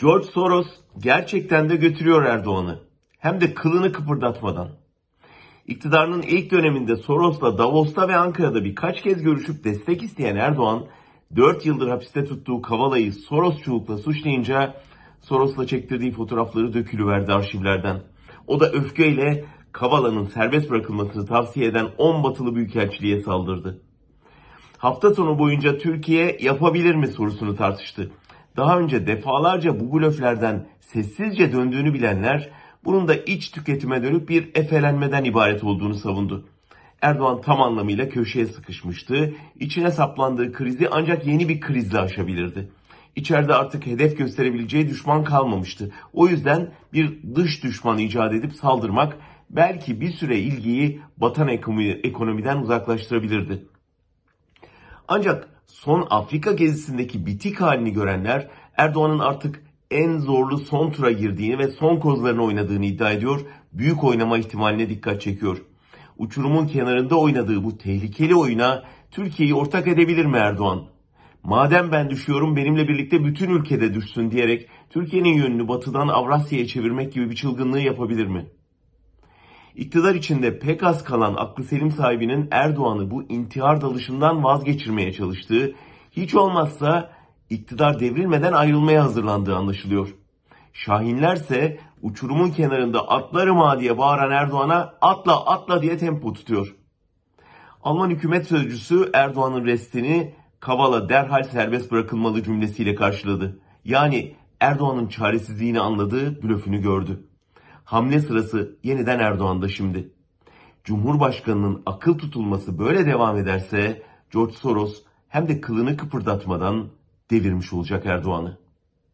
George Soros gerçekten de götürüyor Erdoğan'ı. Hem de kılını kıpırdatmadan. İktidarının ilk döneminde Soros'la Davos'ta ve Ankara'da birkaç kez görüşüp destek isteyen Erdoğan, 4 yıldır hapiste tuttuğu Kavala'yı Sorosçulukla suçlayınca Soros'la çektirdiği fotoğrafları dökülüverdi arşivlerden. O da öfkeyle Kavala'nın serbest bırakılmasını tavsiye eden 10 batılı büyükelçiliğe saldırdı. Hafta sonu boyunca Türkiye yapabilir mi sorusunu tartıştı. Daha önce defalarca bu blöflerden sessizce döndüğünü bilenler bunun da iç tüketime dönük bir efelenmeden ibaret olduğunu savundu. Erdoğan tam anlamıyla köşeye sıkışmıştı. İçine saplandığı krizi ancak yeni bir krizle aşabilirdi. İçeride artık hedef gösterebileceği düşman kalmamıştı. O yüzden bir dış düşman icat edip saldırmak belki bir süre ilgiyi batan ekonomiden uzaklaştırabilirdi. Ancak son Afrika gezisindeki bitik halini görenler Erdoğan'ın artık en zorlu son tura girdiğini ve son kozlarını oynadığını iddia ediyor. Büyük oynama ihtimaline dikkat çekiyor. Uçurumun kenarında oynadığı bu tehlikeli oyuna Türkiye'yi ortak edebilir mi Erdoğan? Madem ben düşüyorum benimle birlikte bütün ülkede düşsün diyerek Türkiye'nin yönünü batıdan Avrasya'ya çevirmek gibi bir çılgınlığı yapabilir mi? İktidar içinde pek az kalan aklı selim sahibinin Erdoğan'ı bu intihar dalışından vazgeçirmeye çalıştığı, hiç olmazsa iktidar devrilmeden ayrılmaya hazırlandığı anlaşılıyor. Şahinlerse uçurumun kenarında atlarım ha diye bağıran Erdoğan'a atla atla diye tempo tutuyor. Alman hükümet sözcüsü Erdoğan'ın restini Kavala derhal serbest bırakılmalı cümlesiyle karşıladı. Yani Erdoğan'ın çaresizliğini anladığı blöfünü gördü. Hamle sırası yeniden Erdoğan'da şimdi. Cumhurbaşkanının akıl tutulması böyle devam ederse George Soros hem de kılını kıpırdatmadan devirmiş olacak Erdoğan'ı.